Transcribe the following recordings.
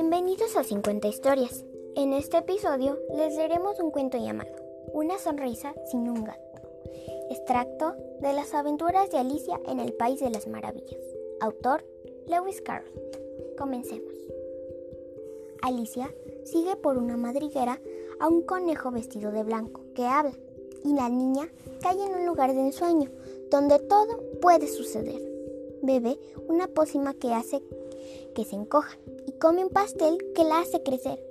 Bienvenidos a 50 historias. En este episodio les daremos un cuento llamado Una sonrisa sin un gato. Extracto de las aventuras de Alicia en el País de las Maravillas. Autor Lewis Carroll. Comencemos. Alicia sigue por una madriguera a un conejo vestido de blanco que habla y la niña cae en un lugar de ensueño donde todo puede suceder. Bebe una pócima que hace que se encoja y come un pastel que la hace crecer.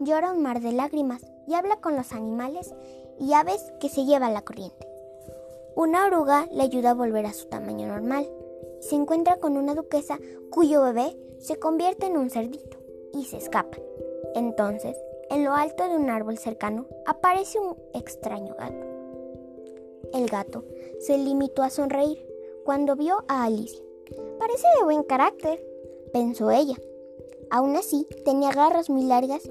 Llora un mar de lágrimas y habla con los animales y aves que se lleva la corriente. Una oruga le ayuda a volver a su tamaño normal. Se encuentra con una duquesa cuyo bebé se convierte en un cerdito y se escapa. Entonces, en lo alto de un árbol cercano aparece un extraño gato. El gato se limitó a sonreír cuando vio a Alicia. Parece de buen carácter, pensó ella. Aún así, tenía garras muy largas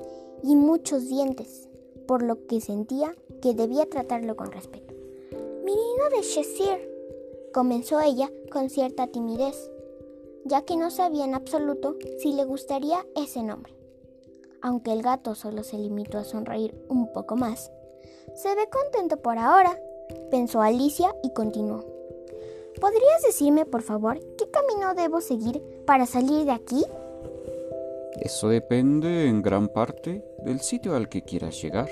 y muchos dientes, por lo que sentía que debía tratarlo con respeto. Mi niño de Cheshire, comenzó ella con cierta timidez, ya que no sabía en absoluto si le gustaría ese nombre. Aunque el gato solo se limitó a sonreír un poco más, se ve contento por ahora, pensó Alicia y continuó. ¿Podrías decirme, por favor, qué camino debo seguir para salir de aquí? Eso depende en gran parte del sitio al que quieras llegar,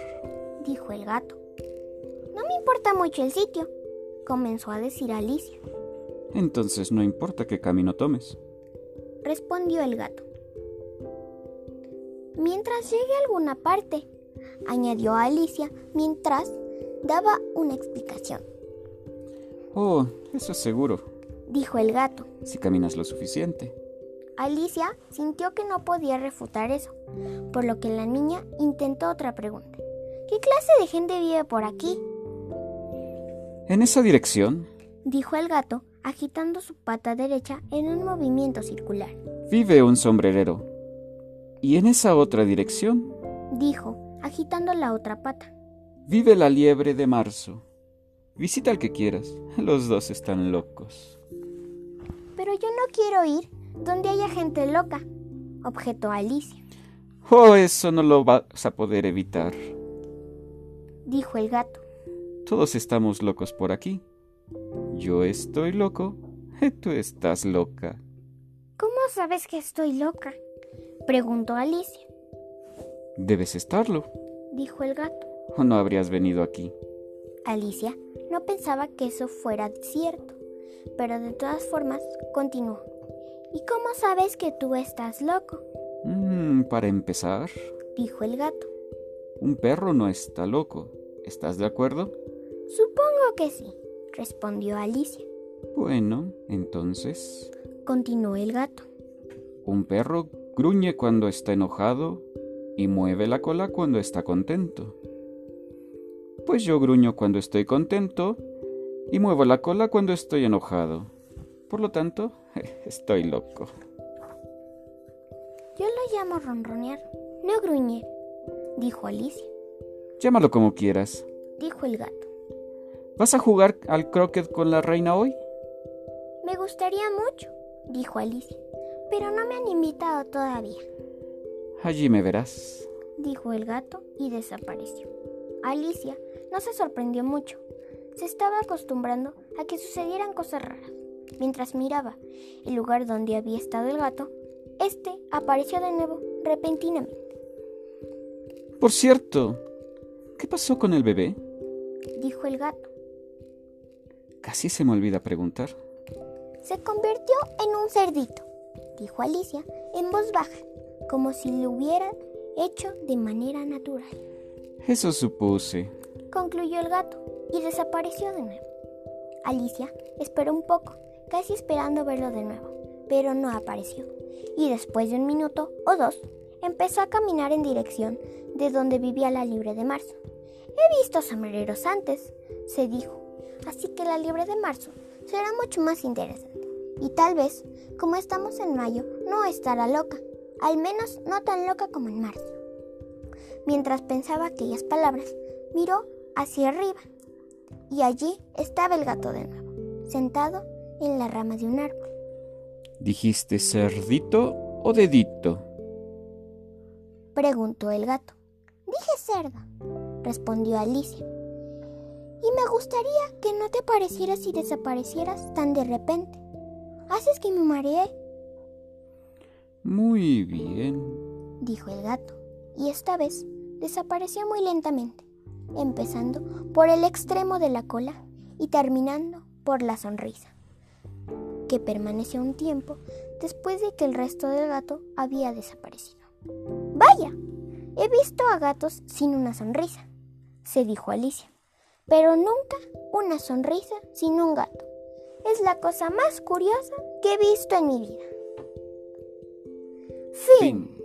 dijo el gato. No me importa mucho el sitio, comenzó a decir Alicia. Entonces no importa qué camino tomes, respondió el gato. Mientras llegue a alguna parte, añadió Alicia mientras daba una explicación. Oh, eso es seguro, dijo el gato. Si caminas lo suficiente. Alicia sintió que no podía refutar eso, por lo que la niña intentó otra pregunta. ¿Qué clase de gente vive por aquí? En esa dirección, dijo el gato, agitando su pata derecha en un movimiento circular. Vive un sombrerero. ¿Y en esa otra dirección? dijo, agitando la otra pata. Vive la liebre de marzo. Visita al que quieras. Los dos están locos. Pero yo no quiero ir donde haya gente loca, objetó Alicia. Oh, eso no lo vas a poder evitar, dijo el gato. Todos estamos locos por aquí. Yo estoy loco, y tú estás loca. ¿Cómo sabes que estoy loca? preguntó Alicia. Debes estarlo, dijo el gato. ¿O no habrías venido aquí? Alicia no pensaba que eso fuera cierto, pero de todas formas continuó. ¿Y cómo sabes que tú estás loco? Mm, para empezar, dijo el gato. Un perro no está loco. ¿Estás de acuerdo? Supongo que sí, respondió Alicia. Bueno, entonces... Continuó el gato. Un perro gruñe cuando está enojado y mueve la cola cuando está contento. Pues yo gruño cuando estoy contento y muevo la cola cuando estoy enojado. Por lo tanto, estoy loco. Yo lo llamo ronronear, no gruñir, dijo Alicia. Llámalo como quieras, dijo el gato. ¿Vas a jugar al croquet con la reina hoy? Me gustaría mucho, dijo Alicia, pero no me han invitado todavía. Allí me verás, dijo el gato y desapareció. Alicia no se sorprendió mucho. Se estaba acostumbrando a que sucedieran cosas raras. Mientras miraba el lugar donde había estado el gato, este apareció de nuevo repentinamente. Por cierto, ¿qué pasó con el bebé? dijo el gato. Casi se me olvida preguntar. Se convirtió en un cerdito, dijo Alicia en voz baja, como si lo hubieran hecho de manera natural. Eso supuse, concluyó el gato y desapareció de nuevo. Alicia esperó un poco, casi esperando verlo de nuevo, pero no apareció. Y después de un minuto o dos, empezó a caminar en dirección de donde vivía la liebre de marzo. He visto sombreros antes, se dijo, así que la liebre de marzo será mucho más interesante. Y tal vez, como estamos en mayo, no estará loca, al menos no tan loca como en marzo. Mientras pensaba aquellas palabras, miró hacia arriba y allí estaba el gato de nuevo, sentado en la rama de un árbol. ¿Dijiste cerdito o dedito? preguntó el gato. Dije cerda, respondió Alicia. Y me gustaría que no te parecieras y desaparecieras tan de repente. Haces que me mareé. Muy bien, dijo el gato, y esta vez desapareció muy lentamente, empezando por el extremo de la cola y terminando por la sonrisa, que permaneció un tiempo después de que el resto del gato había desaparecido. Vaya, he visto a gatos sin una sonrisa, se dijo Alicia pero nunca una sonrisa sin un gato. Es la cosa más curiosa que he visto en mi vida. Fin.